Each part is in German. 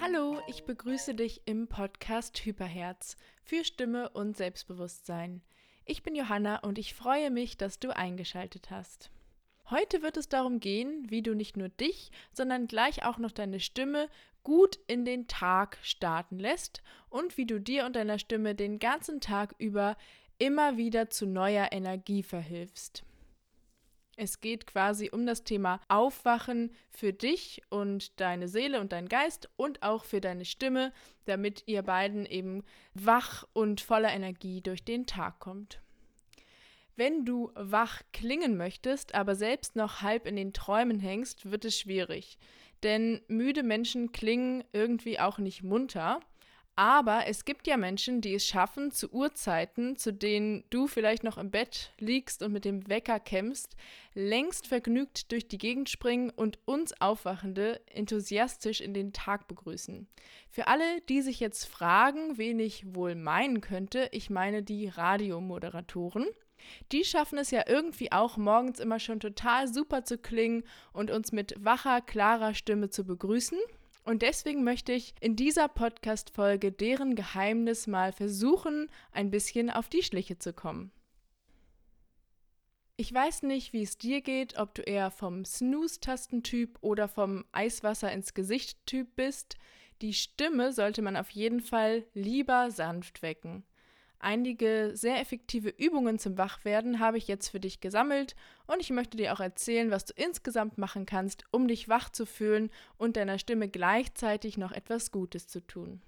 Hallo, ich begrüße dich im Podcast Hyperherz für Stimme und Selbstbewusstsein. Ich bin Johanna und ich freue mich, dass du eingeschaltet hast. Heute wird es darum gehen, wie du nicht nur dich, sondern gleich auch noch deine Stimme gut in den Tag starten lässt und wie du dir und deiner Stimme den ganzen Tag über immer wieder zu neuer Energie verhilfst. Es geht quasi um das Thema Aufwachen für dich und deine Seele und dein Geist und auch für deine Stimme, damit ihr beiden eben wach und voller Energie durch den Tag kommt. Wenn du wach klingen möchtest, aber selbst noch halb in den Träumen hängst, wird es schwierig. Denn müde Menschen klingen irgendwie auch nicht munter. Aber es gibt ja Menschen, die es schaffen, zu Uhrzeiten, zu denen du vielleicht noch im Bett liegst und mit dem Wecker kämpfst, längst vergnügt durch die Gegend springen und uns Aufwachende enthusiastisch in den Tag begrüßen. Für alle, die sich jetzt fragen, wen ich wohl meinen könnte, ich meine die Radiomoderatoren. Die schaffen es ja irgendwie auch morgens immer schon total super zu klingen und uns mit wacher, klarer Stimme zu begrüßen. Und deswegen möchte ich in dieser Podcast-Folge deren Geheimnis mal versuchen, ein bisschen auf die Schliche zu kommen. Ich weiß nicht, wie es dir geht, ob du eher vom Snooze-Tastentyp oder vom Eiswasser ins Gesicht-Typ bist. Die Stimme sollte man auf jeden Fall lieber sanft wecken. Einige sehr effektive Übungen zum Wachwerden habe ich jetzt für dich gesammelt und ich möchte dir auch erzählen, was du insgesamt machen kannst, um dich wach zu fühlen und deiner Stimme gleichzeitig noch etwas Gutes zu tun.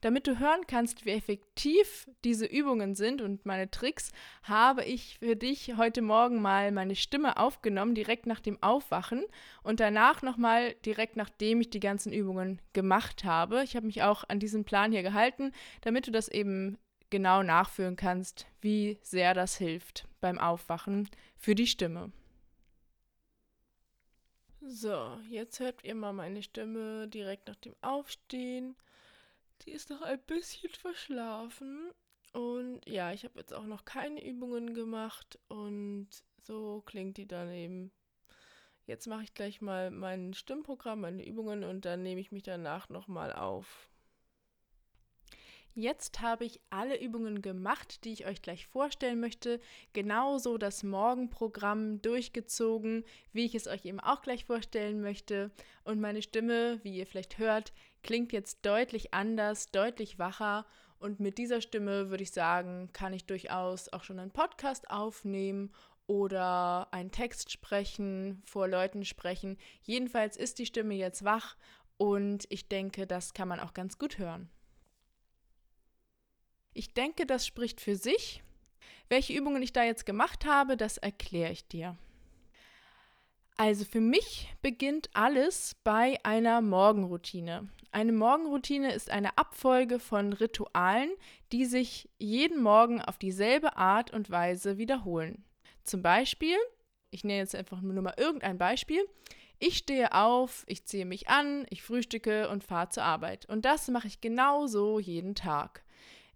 Damit du hören kannst, wie effektiv diese Übungen sind und meine Tricks, habe ich für dich heute Morgen mal meine Stimme aufgenommen, direkt nach dem Aufwachen und danach nochmal direkt nachdem ich die ganzen Übungen gemacht habe. Ich habe mich auch an diesen Plan hier gehalten, damit du das eben genau nachfühlen kannst, wie sehr das hilft beim Aufwachen für die Stimme. So, jetzt hört ihr mal meine Stimme direkt nach dem Aufstehen. Die ist noch ein bisschen verschlafen. Und ja, ich habe jetzt auch noch keine Übungen gemacht und so klingt die dann eben. Jetzt mache ich gleich mal mein Stimmprogramm, meine Übungen und dann nehme ich mich danach nochmal auf. Jetzt habe ich alle Übungen gemacht, die ich euch gleich vorstellen möchte. Genauso das Morgenprogramm durchgezogen, wie ich es euch eben auch gleich vorstellen möchte. Und meine Stimme, wie ihr vielleicht hört, klingt jetzt deutlich anders, deutlich wacher. Und mit dieser Stimme würde ich sagen, kann ich durchaus auch schon einen Podcast aufnehmen oder einen Text sprechen, vor Leuten sprechen. Jedenfalls ist die Stimme jetzt wach und ich denke, das kann man auch ganz gut hören. Ich denke, das spricht für sich. Welche Übungen ich da jetzt gemacht habe, das erkläre ich dir. Also für mich beginnt alles bei einer Morgenroutine. Eine Morgenroutine ist eine Abfolge von Ritualen, die sich jeden Morgen auf dieselbe Art und Weise wiederholen. Zum Beispiel, ich nenne jetzt einfach nur mal irgendein Beispiel. Ich stehe auf, ich ziehe mich an, ich frühstücke und fahre zur Arbeit. Und das mache ich genauso jeden Tag.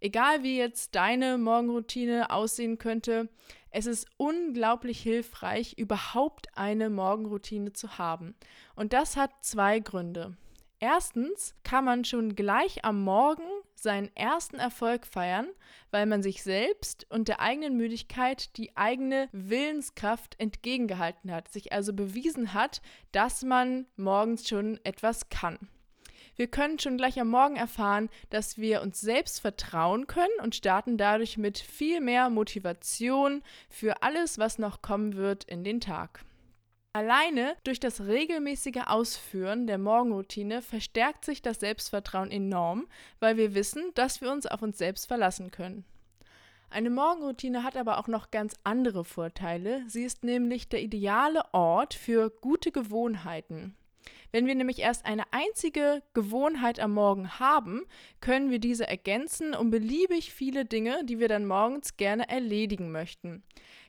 Egal wie jetzt deine Morgenroutine aussehen könnte, es ist unglaublich hilfreich, überhaupt eine Morgenroutine zu haben. Und das hat zwei Gründe. Erstens kann man schon gleich am Morgen seinen ersten Erfolg feiern, weil man sich selbst und der eigenen Müdigkeit die eigene Willenskraft entgegengehalten hat, sich also bewiesen hat, dass man morgens schon etwas kann. Wir können schon gleich am Morgen erfahren, dass wir uns selbst vertrauen können und starten dadurch mit viel mehr Motivation für alles, was noch kommen wird in den Tag. Alleine durch das regelmäßige Ausführen der Morgenroutine verstärkt sich das Selbstvertrauen enorm, weil wir wissen, dass wir uns auf uns selbst verlassen können. Eine Morgenroutine hat aber auch noch ganz andere Vorteile. Sie ist nämlich der ideale Ort für gute Gewohnheiten. Wenn wir nämlich erst eine einzige Gewohnheit am Morgen haben, können wir diese ergänzen um beliebig viele Dinge, die wir dann morgens gerne erledigen möchten.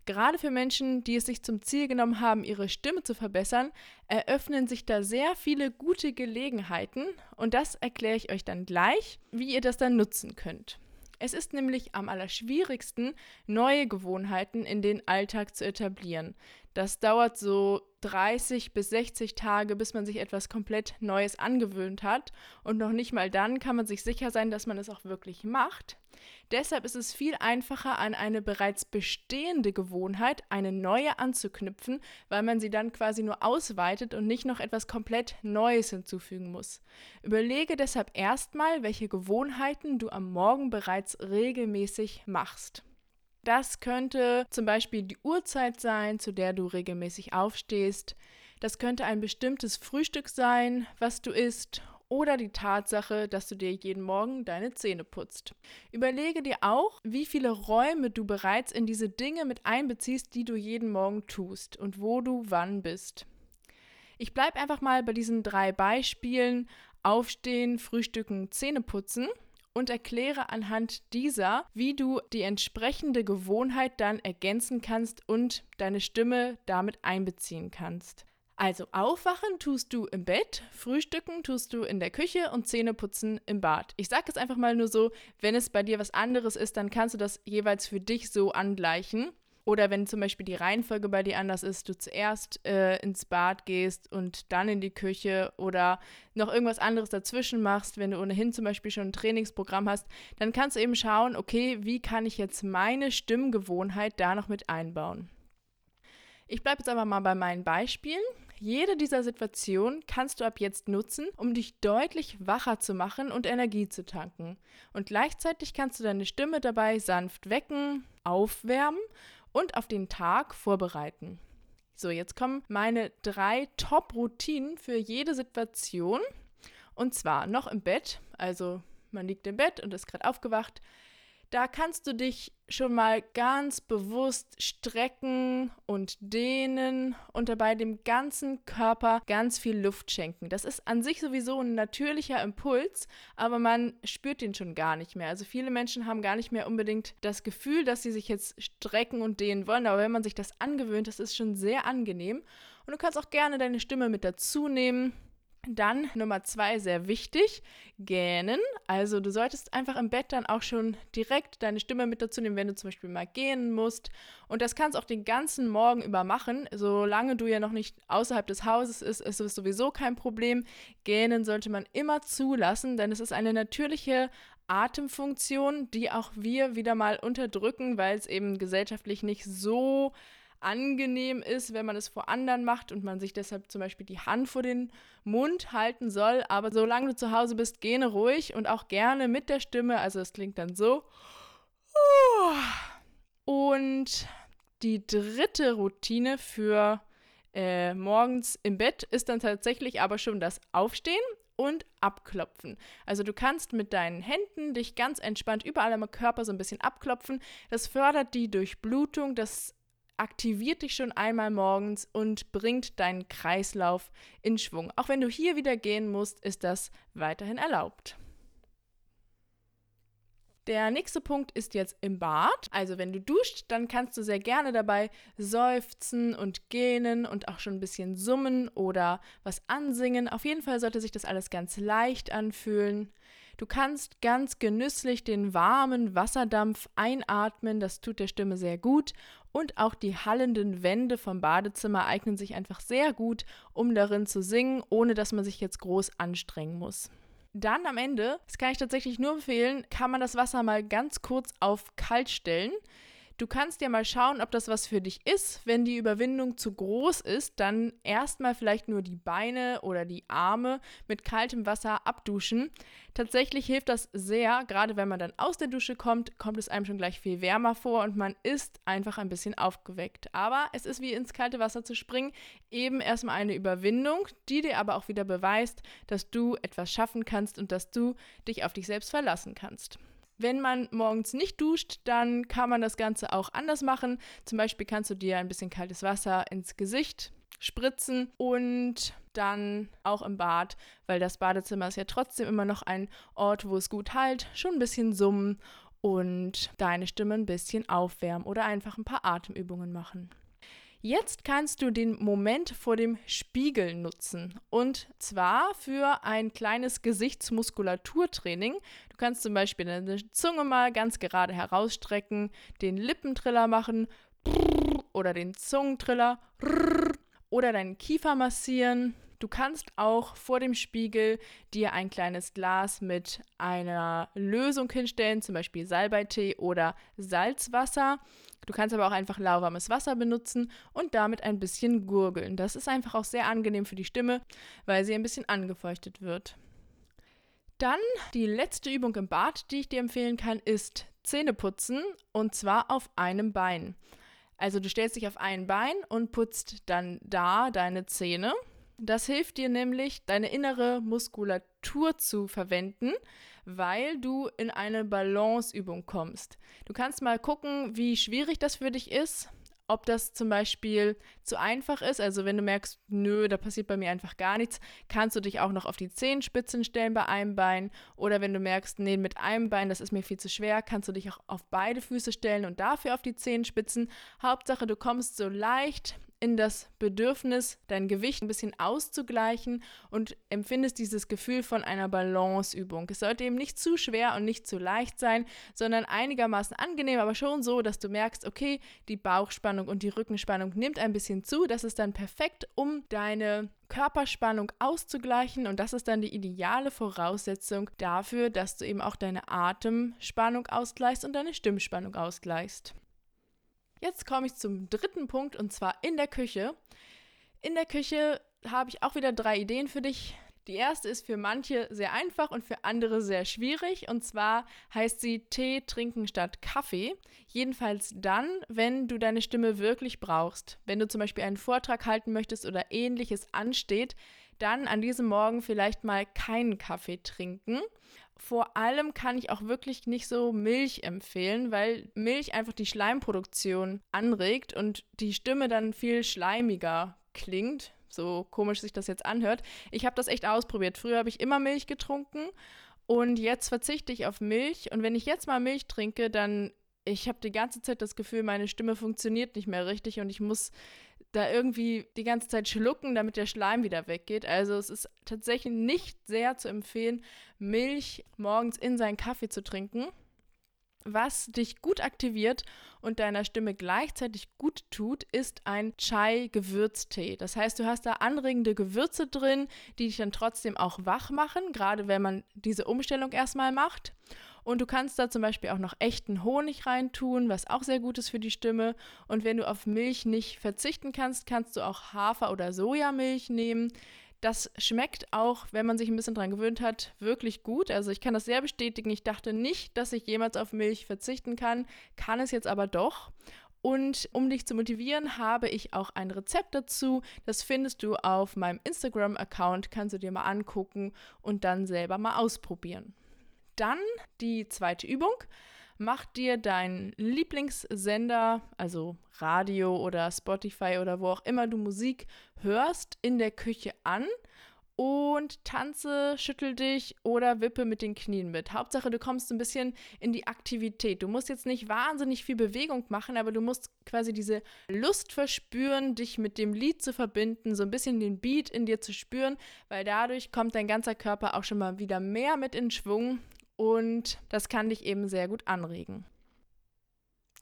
Gerade für Menschen, die es sich zum Ziel genommen haben, ihre Stimme zu verbessern, eröffnen sich da sehr viele gute Gelegenheiten und das erkläre ich euch dann gleich, wie ihr das dann nutzen könnt. Es ist nämlich am allerschwierigsten, neue Gewohnheiten in den Alltag zu etablieren. Das dauert so 30 bis 60 Tage, bis man sich etwas komplett Neues angewöhnt hat. Und noch nicht mal dann kann man sich sicher sein, dass man es auch wirklich macht. Deshalb ist es viel einfacher, an eine bereits bestehende Gewohnheit eine neue anzuknüpfen, weil man sie dann quasi nur ausweitet und nicht noch etwas komplett Neues hinzufügen muss. Überlege deshalb erstmal, welche Gewohnheiten du am Morgen bereits regelmäßig machst. Das könnte zum Beispiel die Uhrzeit sein, zu der du regelmäßig aufstehst. Das könnte ein bestimmtes Frühstück sein, was du isst. Oder die Tatsache, dass du dir jeden Morgen deine Zähne putzt. Überlege dir auch, wie viele Räume du bereits in diese Dinge mit einbeziehst, die du jeden Morgen tust und wo du wann bist. Ich bleibe einfach mal bei diesen drei Beispielen Aufstehen, Frühstücken, Zähne putzen und erkläre anhand dieser, wie du die entsprechende Gewohnheit dann ergänzen kannst und deine Stimme damit einbeziehen kannst. Also aufwachen tust du im Bett, frühstücken tust du in der Küche und Zähne putzen im Bad. Ich sage es einfach mal nur so, wenn es bei dir was anderes ist, dann kannst du das jeweils für dich so angleichen. Oder wenn zum Beispiel die Reihenfolge bei dir anders ist, du zuerst äh, ins Bad gehst und dann in die Küche oder noch irgendwas anderes dazwischen machst, wenn du ohnehin zum Beispiel schon ein Trainingsprogramm hast, dann kannst du eben schauen, okay, wie kann ich jetzt meine Stimmgewohnheit da noch mit einbauen. Ich bleibe jetzt aber mal bei meinen Beispielen. Jede dieser Situationen kannst du ab jetzt nutzen, um dich deutlich wacher zu machen und Energie zu tanken. Und gleichzeitig kannst du deine Stimme dabei sanft wecken, aufwärmen und auf den Tag vorbereiten. So, jetzt kommen meine drei Top-Routinen für jede Situation. Und zwar noch im Bett, also man liegt im Bett und ist gerade aufgewacht. Da kannst du dich schon mal ganz bewusst strecken und dehnen und dabei dem ganzen Körper ganz viel Luft schenken. Das ist an sich sowieso ein natürlicher Impuls, aber man spürt den schon gar nicht mehr. Also viele Menschen haben gar nicht mehr unbedingt das Gefühl, dass sie sich jetzt strecken und dehnen wollen, aber wenn man sich das angewöhnt, das ist schon sehr angenehm. Und du kannst auch gerne deine Stimme mit dazu nehmen dann Nummer zwei, sehr wichtig, gähnen. Also du solltest einfach im Bett dann auch schon direkt deine Stimme mit dazu nehmen, wenn du zum Beispiel mal gähnen musst. Und das kannst auch den ganzen Morgen über machen. Solange du ja noch nicht außerhalb des Hauses ist, ist es sowieso kein Problem. Gähnen sollte man immer zulassen, denn es ist eine natürliche Atemfunktion, die auch wir wieder mal unterdrücken, weil es eben gesellschaftlich nicht so angenehm ist, wenn man es vor anderen macht und man sich deshalb zum Beispiel die Hand vor den Mund halten soll. Aber solange du zu Hause bist, gähne ruhig und auch gerne mit der Stimme. Also es klingt dann so. Und die dritte Routine für äh, morgens im Bett ist dann tatsächlich aber schon das Aufstehen und abklopfen. Also du kannst mit deinen Händen dich ganz entspannt überall am Körper so ein bisschen abklopfen. Das fördert die Durchblutung, das aktiviert dich schon einmal morgens und bringt deinen Kreislauf in Schwung. Auch wenn du hier wieder gehen musst, ist das weiterhin erlaubt. Der nächste Punkt ist jetzt im Bad. Also wenn du duscht, dann kannst du sehr gerne dabei seufzen und gähnen und auch schon ein bisschen summen oder was ansingen. Auf jeden Fall sollte sich das alles ganz leicht anfühlen. Du kannst ganz genüsslich den warmen Wasserdampf einatmen, das tut der Stimme sehr gut. Und auch die hallenden Wände vom Badezimmer eignen sich einfach sehr gut, um darin zu singen, ohne dass man sich jetzt groß anstrengen muss. Dann am Ende, das kann ich tatsächlich nur empfehlen, kann man das Wasser mal ganz kurz auf kalt stellen. Du kannst ja mal schauen, ob das was für dich ist. Wenn die Überwindung zu groß ist, dann erstmal vielleicht nur die Beine oder die Arme mit kaltem Wasser abduschen. Tatsächlich hilft das sehr, gerade wenn man dann aus der Dusche kommt, kommt es einem schon gleich viel wärmer vor und man ist einfach ein bisschen aufgeweckt. Aber es ist wie ins kalte Wasser zu springen, eben erstmal eine Überwindung, die dir aber auch wieder beweist, dass du etwas schaffen kannst und dass du dich auf dich selbst verlassen kannst. Wenn man morgens nicht duscht, dann kann man das Ganze auch anders machen. Zum Beispiel kannst du dir ein bisschen kaltes Wasser ins Gesicht spritzen und dann auch im Bad, weil das Badezimmer ist ja trotzdem immer noch ein Ort, wo es gut halt, schon ein bisschen summen und deine Stimme ein bisschen aufwärmen oder einfach ein paar Atemübungen machen. Jetzt kannst du den Moment vor dem Spiegel nutzen und zwar für ein kleines Gesichtsmuskulaturtraining. Du kannst zum Beispiel deine Zunge mal ganz gerade herausstrecken, den Lippentriller machen oder den Zungentriller oder deinen Kiefer massieren Du kannst auch vor dem Spiegel dir ein kleines Glas mit einer Lösung hinstellen, zum Beispiel Salbeitee oder Salzwasser. Du kannst aber auch einfach lauwarmes Wasser benutzen und damit ein bisschen gurgeln. Das ist einfach auch sehr angenehm für die Stimme, weil sie ein bisschen angefeuchtet wird. Dann die letzte Übung im Bad, die ich dir empfehlen kann, ist Zähneputzen und zwar auf einem Bein. Also du stellst dich auf ein Bein und putzt dann da deine Zähne das hilft dir nämlich, deine innere Muskulatur zu verwenden, weil du in eine Balanceübung kommst. Du kannst mal gucken, wie schwierig das für dich ist, ob das zum Beispiel zu einfach ist. Also wenn du merkst, nö, da passiert bei mir einfach gar nichts, kannst du dich auch noch auf die Zehenspitzen stellen bei einem Bein. Oder wenn du merkst, nee, mit einem Bein, das ist mir viel zu schwer, kannst du dich auch auf beide Füße stellen und dafür auf die Zehenspitzen. Hauptsache, du kommst so leicht in das Bedürfnis, dein Gewicht ein bisschen auszugleichen und empfindest dieses Gefühl von einer Balanceübung. Es sollte eben nicht zu schwer und nicht zu leicht sein, sondern einigermaßen angenehm, aber schon so, dass du merkst, okay, die Bauchspannung und die Rückenspannung nimmt ein bisschen zu. Das ist dann perfekt, um deine Körperspannung auszugleichen und das ist dann die ideale Voraussetzung dafür, dass du eben auch deine Atemspannung ausgleichst und deine Stimmspannung ausgleichst. Jetzt komme ich zum dritten Punkt und zwar in der Küche. In der Küche habe ich auch wieder drei Ideen für dich. Die erste ist für manche sehr einfach und für andere sehr schwierig. Und zwar heißt sie Tee trinken statt Kaffee. Jedenfalls dann, wenn du deine Stimme wirklich brauchst. Wenn du zum Beispiel einen Vortrag halten möchtest oder ähnliches ansteht, dann an diesem Morgen vielleicht mal keinen Kaffee trinken. Vor allem kann ich auch wirklich nicht so Milch empfehlen, weil Milch einfach die Schleimproduktion anregt und die Stimme dann viel schleimiger klingt. So komisch sich das jetzt anhört. Ich habe das echt ausprobiert. Früher habe ich immer Milch getrunken und jetzt verzichte ich auf Milch. Und wenn ich jetzt mal Milch trinke, dann ich habe die ganze Zeit das Gefühl, meine Stimme funktioniert nicht mehr richtig und ich muss da irgendwie die ganze Zeit schlucken, damit der Schleim wieder weggeht. Also es ist tatsächlich nicht sehr zu empfehlen, Milch morgens in seinen Kaffee zu trinken. Was dich gut aktiviert und deiner Stimme gleichzeitig gut tut, ist ein Chai-Gewürztee. Das heißt, du hast da anregende Gewürze drin, die dich dann trotzdem auch wach machen, gerade wenn man diese Umstellung erstmal macht. Und du kannst da zum Beispiel auch noch echten Honig reintun, was auch sehr gut ist für die Stimme. Und wenn du auf Milch nicht verzichten kannst, kannst du auch Hafer- oder Sojamilch nehmen. Das schmeckt auch, wenn man sich ein bisschen dran gewöhnt hat, wirklich gut. Also ich kann das sehr bestätigen. Ich dachte nicht, dass ich jemals auf Milch verzichten kann, kann es jetzt aber doch. Und um dich zu motivieren, habe ich auch ein Rezept dazu. Das findest du auf meinem Instagram-Account, kannst du dir mal angucken und dann selber mal ausprobieren. Dann die zweite Übung. Mach dir deinen Lieblingssender, also Radio oder Spotify oder wo auch immer du Musik hörst, in der Küche an und tanze, schüttel dich oder wippe mit den Knien mit. Hauptsache, du kommst ein bisschen in die Aktivität. Du musst jetzt nicht wahnsinnig viel Bewegung machen, aber du musst quasi diese Lust verspüren, dich mit dem Lied zu verbinden, so ein bisschen den Beat in dir zu spüren, weil dadurch kommt dein ganzer Körper auch schon mal wieder mehr mit in Schwung und das kann dich eben sehr gut anregen.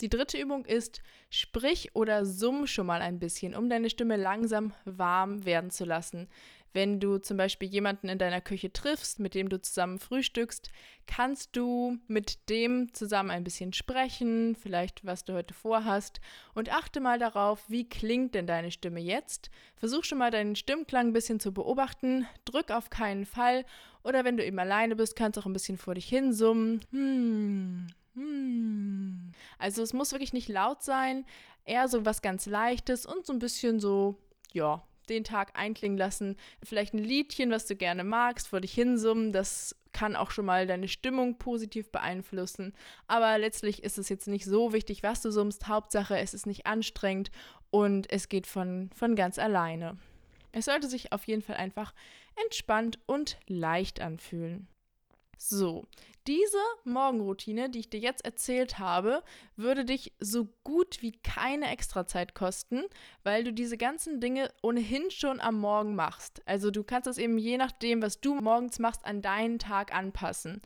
Die dritte Übung ist, sprich oder summ schon mal ein bisschen, um deine Stimme langsam warm werden zu lassen. Wenn du zum Beispiel jemanden in deiner Küche triffst, mit dem du zusammen frühstückst, kannst du mit dem zusammen ein bisschen sprechen, vielleicht was du heute vorhast und achte mal darauf, wie klingt denn deine Stimme jetzt. Versuch schon mal deinen Stimmklang ein bisschen zu beobachten, drück auf keinen Fall oder wenn du eben alleine bist, kannst du auch ein bisschen vor dich hin summen. Hm, hm. Also es muss wirklich nicht laut sein, eher so was ganz Leichtes und so ein bisschen so, ja, den Tag einklingen lassen. Vielleicht ein Liedchen, was du gerne magst, vor dich hinsummen. Das kann auch schon mal deine Stimmung positiv beeinflussen. Aber letztlich ist es jetzt nicht so wichtig, was du summst. Hauptsache, es ist nicht anstrengend und es geht von, von ganz alleine. Es sollte sich auf jeden Fall einfach entspannt und leicht anfühlen. So, diese Morgenroutine, die ich dir jetzt erzählt habe, würde dich so gut wie keine Extrazeit kosten, weil du diese ganzen Dinge ohnehin schon am Morgen machst. Also du kannst es eben je nachdem, was du morgens machst, an deinen Tag anpassen.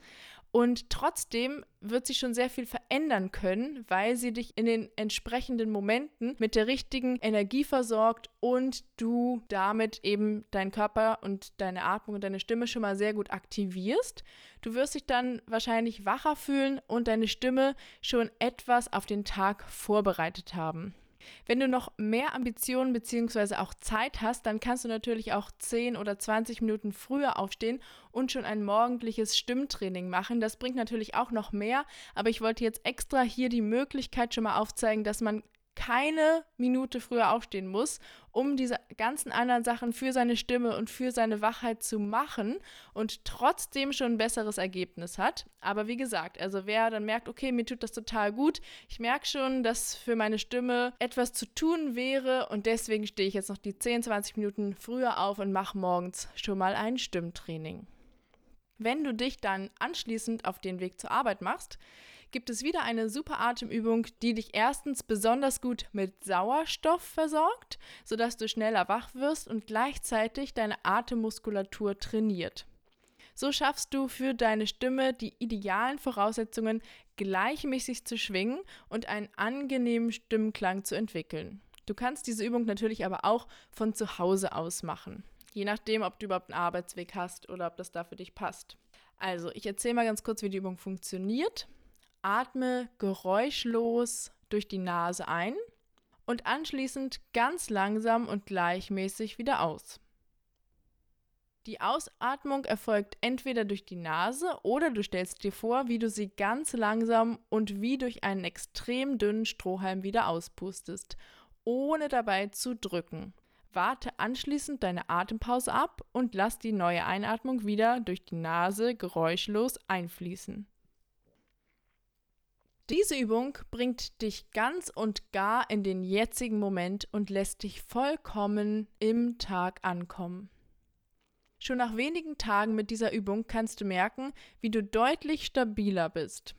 Und trotzdem wird sie schon sehr viel verändern können, weil sie dich in den entsprechenden Momenten mit der richtigen Energie versorgt und du damit eben deinen Körper und deine Atmung und deine Stimme schon mal sehr gut aktivierst. Du wirst dich dann wahrscheinlich wacher fühlen und deine Stimme schon etwas auf den Tag vorbereitet haben. Wenn du noch mehr Ambitionen bzw. auch Zeit hast, dann kannst du natürlich auch 10 oder 20 Minuten früher aufstehen und schon ein morgendliches Stimmtraining machen. Das bringt natürlich auch noch mehr, aber ich wollte jetzt extra hier die Möglichkeit schon mal aufzeigen, dass man keine Minute früher aufstehen muss, um diese ganzen anderen Sachen für seine Stimme und für seine Wachheit zu machen und trotzdem schon ein besseres Ergebnis hat. Aber wie gesagt, also wer dann merkt, okay, mir tut das total gut, ich merke schon, dass für meine Stimme etwas zu tun wäre und deswegen stehe ich jetzt noch die 10, 20 Minuten früher auf und mache morgens schon mal ein Stimmtraining. Wenn du dich dann anschließend auf den Weg zur Arbeit machst, gibt es wieder eine super Atemübung, die dich erstens besonders gut mit Sauerstoff versorgt, sodass du schneller wach wirst und gleichzeitig deine Atemmuskulatur trainiert. So schaffst du für deine Stimme die idealen Voraussetzungen, gleichmäßig zu schwingen und einen angenehmen Stimmklang zu entwickeln. Du kannst diese Übung natürlich aber auch von zu Hause aus machen. Je nachdem, ob du überhaupt einen Arbeitsweg hast oder ob das da für dich passt. Also, ich erzähle mal ganz kurz, wie die Übung funktioniert. Atme geräuschlos durch die Nase ein und anschließend ganz langsam und gleichmäßig wieder aus. Die Ausatmung erfolgt entweder durch die Nase oder du stellst dir vor, wie du sie ganz langsam und wie durch einen extrem dünnen Strohhalm wieder auspustest, ohne dabei zu drücken. Warte anschließend deine Atempause ab und lass die neue Einatmung wieder durch die Nase geräuschlos einfließen. Diese Übung bringt dich ganz und gar in den jetzigen Moment und lässt dich vollkommen im Tag ankommen. Schon nach wenigen Tagen mit dieser Übung kannst du merken, wie du deutlich stabiler bist.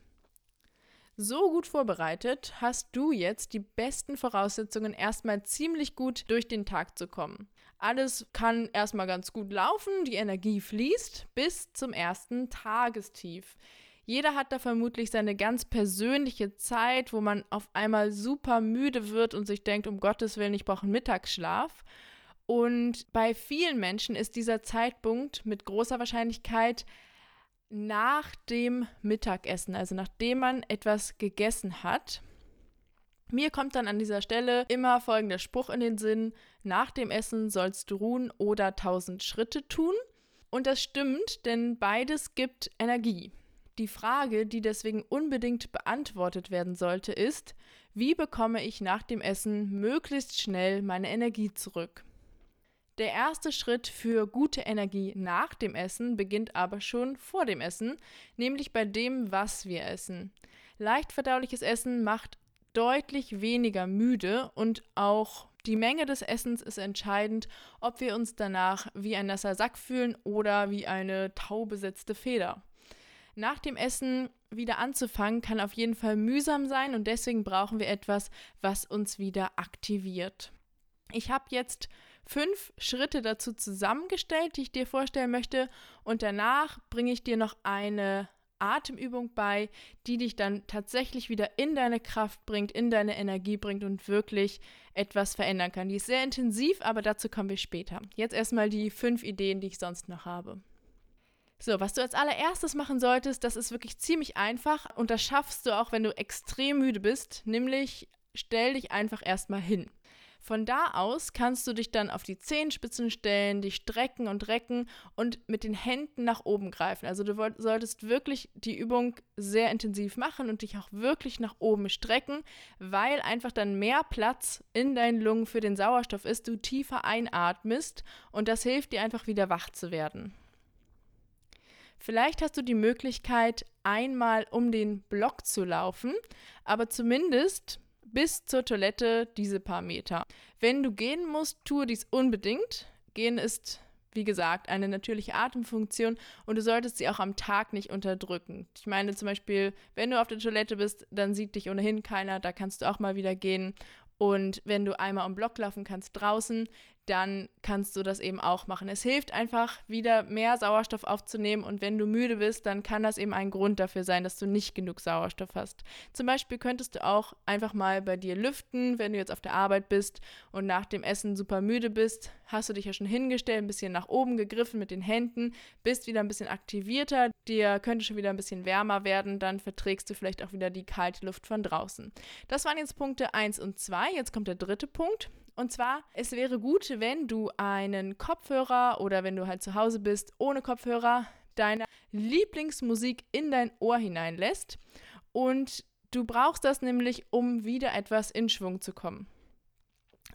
So gut vorbereitet hast du jetzt die besten Voraussetzungen, erstmal ziemlich gut durch den Tag zu kommen. Alles kann erstmal ganz gut laufen, die Energie fließt bis zum ersten Tagestief. Jeder hat da vermutlich seine ganz persönliche Zeit, wo man auf einmal super müde wird und sich denkt, um Gottes Willen, ich brauche einen Mittagsschlaf. Und bei vielen Menschen ist dieser Zeitpunkt mit großer Wahrscheinlichkeit nach dem Mittagessen, also nachdem man etwas gegessen hat. Mir kommt dann an dieser Stelle immer folgender Spruch in den Sinn: Nach dem Essen sollst du ruhen oder tausend Schritte tun. Und das stimmt, denn beides gibt Energie. Die Frage, die deswegen unbedingt beantwortet werden sollte, ist, wie bekomme ich nach dem Essen möglichst schnell meine Energie zurück? Der erste Schritt für gute Energie nach dem Essen beginnt aber schon vor dem Essen, nämlich bei dem, was wir essen. Leicht verdauliches Essen macht deutlich weniger müde und auch die Menge des Essens ist entscheidend, ob wir uns danach wie ein nasser Sack fühlen oder wie eine taubesetzte Feder nach dem Essen wieder anzufangen, kann auf jeden Fall mühsam sein und deswegen brauchen wir etwas, was uns wieder aktiviert. Ich habe jetzt fünf Schritte dazu zusammengestellt, die ich dir vorstellen möchte und danach bringe ich dir noch eine Atemübung bei, die dich dann tatsächlich wieder in deine Kraft bringt, in deine Energie bringt und wirklich etwas verändern kann. Die ist sehr intensiv, aber dazu kommen wir später. Jetzt erstmal die fünf Ideen, die ich sonst noch habe. So, was du als allererstes machen solltest, das ist wirklich ziemlich einfach und das schaffst du auch, wenn du extrem müde bist, nämlich stell dich einfach erstmal hin. Von da aus kannst du dich dann auf die Zehenspitzen stellen, dich strecken und recken und mit den Händen nach oben greifen. Also du solltest wirklich die Übung sehr intensiv machen und dich auch wirklich nach oben strecken, weil einfach dann mehr Platz in deinen Lungen für den Sauerstoff ist, du tiefer einatmest und das hilft dir einfach wieder wach zu werden. Vielleicht hast du die Möglichkeit, einmal um den Block zu laufen, aber zumindest bis zur Toilette diese paar Meter. Wenn du gehen musst, tue dies unbedingt. Gehen ist wie gesagt, eine natürliche Atemfunktion und du solltest sie auch am Tag nicht unterdrücken. Ich meine zum Beispiel, wenn du auf der Toilette bist, dann sieht dich ohnehin keiner, da kannst du auch mal wieder gehen. Und wenn du einmal am Block laufen kannst draußen, dann kannst du das eben auch machen. Es hilft einfach, wieder mehr Sauerstoff aufzunehmen und wenn du müde bist, dann kann das eben ein Grund dafür sein, dass du nicht genug Sauerstoff hast. Zum Beispiel könntest du auch einfach mal bei dir lüften, wenn du jetzt auf der Arbeit bist und nach dem Essen super müde bist, hast du dich ja schon hingestellt, ein bisschen nach oben gegriffen mit den Händen, bist wieder ein bisschen aktivierter, dir könnte schon wieder ein bisschen wärmer werden, dann verträgst du vielleicht auch wieder die kalte Luft von draußen. Das waren jetzt Punkte 1 und 2, jetzt kommt der dritte Punkt. Und zwar, es wäre gut, wenn du einen Kopfhörer oder wenn du halt zu Hause bist, ohne Kopfhörer, deine Lieblingsmusik in dein Ohr hineinlässt. Und du brauchst das nämlich, um wieder etwas in Schwung zu kommen.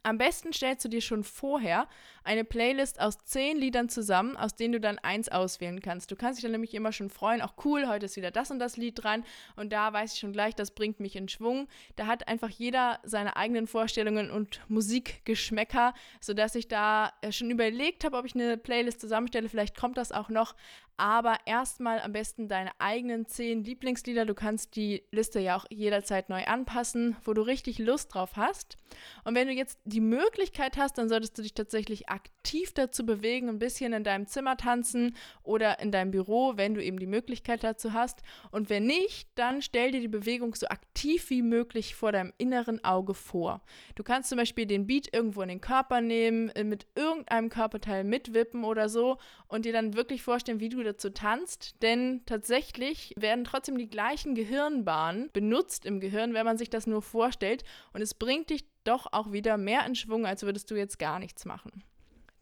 Am besten stellst du dir schon vorher eine Playlist aus zehn Liedern zusammen, aus denen du dann eins auswählen kannst. Du kannst dich dann nämlich immer schon freuen, auch cool, heute ist wieder das und das Lied dran und da weiß ich schon gleich, das bringt mich in Schwung. Da hat einfach jeder seine eigenen Vorstellungen und Musikgeschmäcker, sodass ich da äh, schon überlegt habe, ob ich eine Playlist zusammenstelle. Vielleicht kommt das auch noch, aber erstmal am besten deine eigenen zehn Lieblingslieder. Du kannst die Liste ja auch jederzeit neu anpassen, wo du richtig Lust drauf hast. Und wenn du jetzt die Möglichkeit hast, dann solltest du dich tatsächlich aktiv dazu bewegen, ein bisschen in deinem Zimmer tanzen oder in deinem Büro, wenn du eben die Möglichkeit dazu hast. Und wenn nicht, dann stell dir die Bewegung so aktiv wie möglich vor deinem inneren Auge vor. Du kannst zum Beispiel den Beat irgendwo in den Körper nehmen, mit irgendeinem Körperteil mitwippen oder so und dir dann wirklich vorstellen, wie du dazu tanzt, denn tatsächlich werden trotzdem die gleichen Gehirnbahnen benutzt im Gehirn, wenn man sich das nur vorstellt und es bringt dich doch auch wieder mehr in Schwung, als würdest du jetzt gar nichts machen.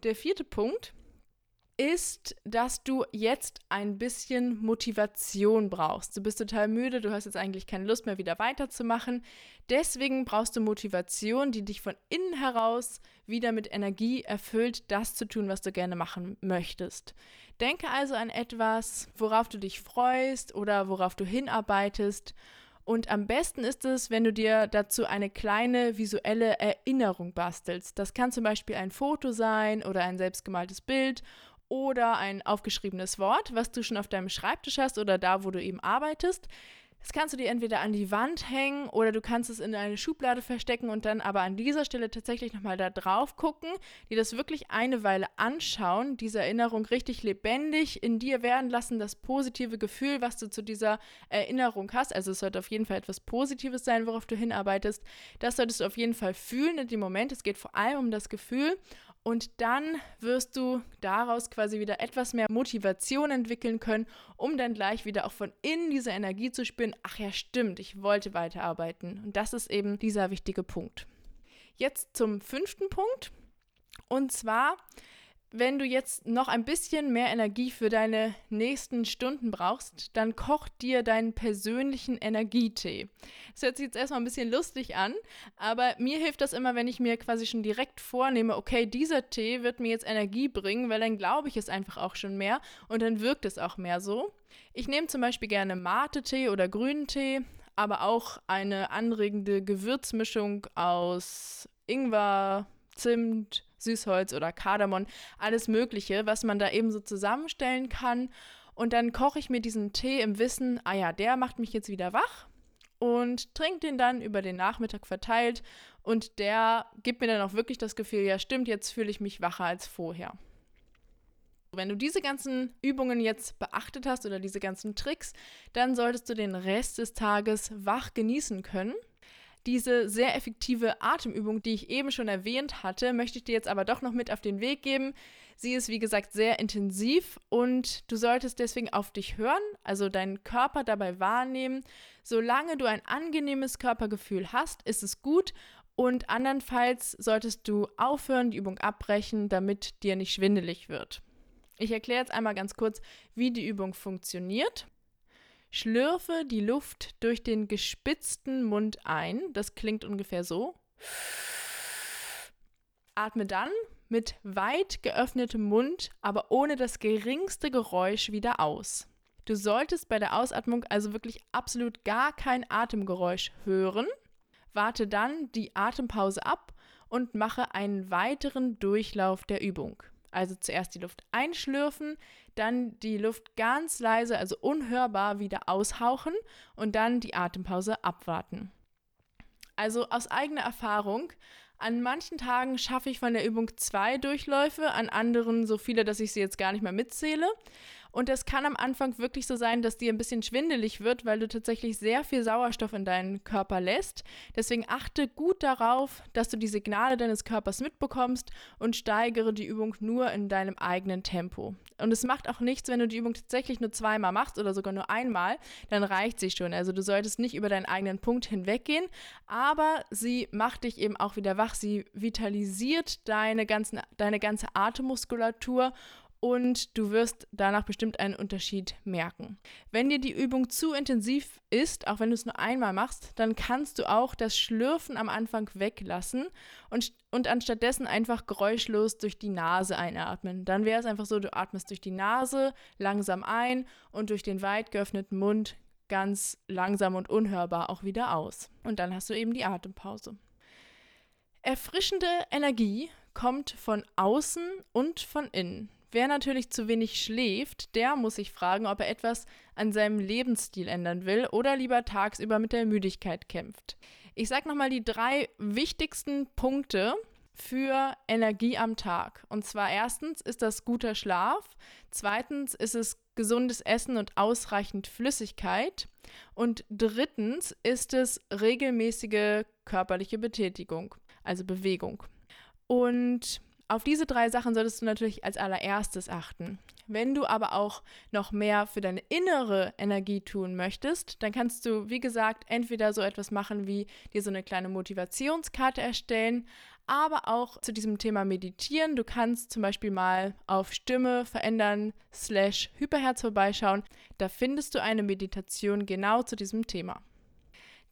Der vierte Punkt ist, dass du jetzt ein bisschen Motivation brauchst. Du bist total müde, du hast jetzt eigentlich keine Lust mehr wieder weiterzumachen. Deswegen brauchst du Motivation, die dich von innen heraus wieder mit Energie erfüllt, das zu tun, was du gerne machen möchtest. Denke also an etwas, worauf du dich freust oder worauf du hinarbeitest. Und am besten ist es, wenn du dir dazu eine kleine visuelle Erinnerung bastelst. Das kann zum Beispiel ein Foto sein oder ein selbstgemaltes Bild oder ein aufgeschriebenes Wort, was du schon auf deinem Schreibtisch hast oder da, wo du eben arbeitest. Das kannst du dir entweder an die Wand hängen oder du kannst es in eine Schublade verstecken und dann aber an dieser Stelle tatsächlich nochmal da drauf gucken, dir das wirklich eine Weile anschauen, diese Erinnerung richtig lebendig in dir werden lassen, das positive Gefühl, was du zu dieser Erinnerung hast. Also es sollte auf jeden Fall etwas Positives sein, worauf du hinarbeitest. Das solltest du auf jeden Fall fühlen in dem Moment. Es geht vor allem um das Gefühl und dann wirst du daraus quasi wieder etwas mehr Motivation entwickeln können, um dann gleich wieder auch von innen diese Energie zu spüren. Ach ja, stimmt, ich wollte weiterarbeiten. Und das ist eben dieser wichtige Punkt. Jetzt zum fünften Punkt. Und zwar wenn du jetzt noch ein bisschen mehr Energie für deine nächsten Stunden brauchst, dann koch dir deinen persönlichen Energietee. Das hört sich jetzt erstmal ein bisschen lustig an, aber mir hilft das immer, wenn ich mir quasi schon direkt vornehme, okay, dieser Tee wird mir jetzt Energie bringen, weil dann glaube ich es einfach auch schon mehr und dann wirkt es auch mehr so. Ich nehme zum Beispiel gerne Mate-Tee oder grünen Tee, aber auch eine anregende Gewürzmischung aus Ingwer, Zimt, Süßholz oder Kardamom, alles Mögliche, was man da eben so zusammenstellen kann. Und dann koche ich mir diesen Tee im Wissen, ah ja, der macht mich jetzt wieder wach und trinke den dann über den Nachmittag verteilt und der gibt mir dann auch wirklich das Gefühl, ja stimmt, jetzt fühle ich mich wacher als vorher. Wenn du diese ganzen Übungen jetzt beachtet hast oder diese ganzen Tricks, dann solltest du den Rest des Tages wach genießen können diese sehr effektive Atemübung, die ich eben schon erwähnt hatte, möchte ich dir jetzt aber doch noch mit auf den Weg geben. Sie ist, wie gesagt, sehr intensiv und du solltest deswegen auf dich hören, also deinen Körper dabei wahrnehmen. Solange du ein angenehmes Körpergefühl hast, ist es gut und andernfalls solltest du aufhören, die Übung abbrechen, damit dir nicht schwindelig wird. Ich erkläre jetzt einmal ganz kurz, wie die Übung funktioniert. Schlürfe die Luft durch den gespitzten Mund ein. Das klingt ungefähr so. Atme dann mit weit geöffnetem Mund, aber ohne das geringste Geräusch wieder aus. Du solltest bei der Ausatmung also wirklich absolut gar kein Atemgeräusch hören. Warte dann die Atempause ab und mache einen weiteren Durchlauf der Übung. Also zuerst die Luft einschlürfen, dann die Luft ganz leise, also unhörbar wieder aushauchen und dann die Atempause abwarten. Also aus eigener Erfahrung, an manchen Tagen schaffe ich von der Übung zwei Durchläufe, an anderen so viele, dass ich sie jetzt gar nicht mehr mitzähle. Und es kann am Anfang wirklich so sein, dass dir ein bisschen schwindelig wird, weil du tatsächlich sehr viel Sauerstoff in deinen Körper lässt. Deswegen achte gut darauf, dass du die Signale deines Körpers mitbekommst und steigere die Übung nur in deinem eigenen Tempo. Und es macht auch nichts, wenn du die Übung tatsächlich nur zweimal machst oder sogar nur einmal, dann reicht sie schon. Also du solltest nicht über deinen eigenen Punkt hinweggehen, aber sie macht dich eben auch wieder wach. Sie vitalisiert deine, ganzen, deine ganze Atemmuskulatur und du wirst danach bestimmt einen Unterschied merken. Wenn dir die Übung zu intensiv ist, auch wenn du es nur einmal machst, dann kannst du auch das Schlürfen am Anfang weglassen und, und anstattdessen einfach geräuschlos durch die Nase einatmen. Dann wäre es einfach so, du atmest durch die Nase langsam ein und durch den weit geöffneten Mund ganz langsam und unhörbar auch wieder aus. Und dann hast du eben die Atempause. Erfrischende Energie kommt von außen und von innen. Wer natürlich zu wenig schläft, der muss sich fragen, ob er etwas an seinem Lebensstil ändern will oder lieber tagsüber mit der Müdigkeit kämpft. Ich sage nochmal die drei wichtigsten Punkte für Energie am Tag. Und zwar erstens ist das guter Schlaf, zweitens ist es gesundes Essen und ausreichend Flüssigkeit und drittens ist es regelmäßige körperliche Betätigung, also Bewegung. Und auf diese drei Sachen solltest du natürlich als allererstes achten. Wenn du aber auch noch mehr für deine innere Energie tun möchtest, dann kannst du, wie gesagt, entweder so etwas machen wie dir so eine kleine Motivationskarte erstellen, aber auch zu diesem Thema meditieren. Du kannst zum Beispiel mal auf Stimme verändern slash Hyperherz vorbeischauen. Da findest du eine Meditation genau zu diesem Thema.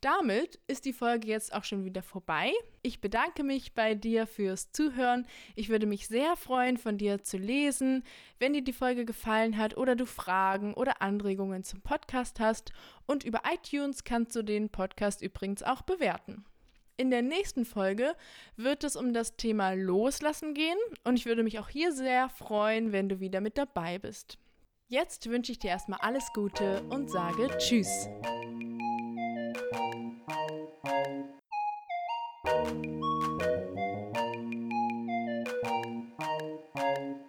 Damit ist die Folge jetzt auch schon wieder vorbei. Ich bedanke mich bei dir fürs Zuhören. Ich würde mich sehr freuen, von dir zu lesen, wenn dir die Folge gefallen hat oder du Fragen oder Anregungen zum Podcast hast. Und über iTunes kannst du den Podcast übrigens auch bewerten. In der nächsten Folge wird es um das Thema Loslassen gehen und ich würde mich auch hier sehr freuen, wenn du wieder mit dabei bist. Jetzt wünsche ich dir erstmal alles Gute und sage Tschüss.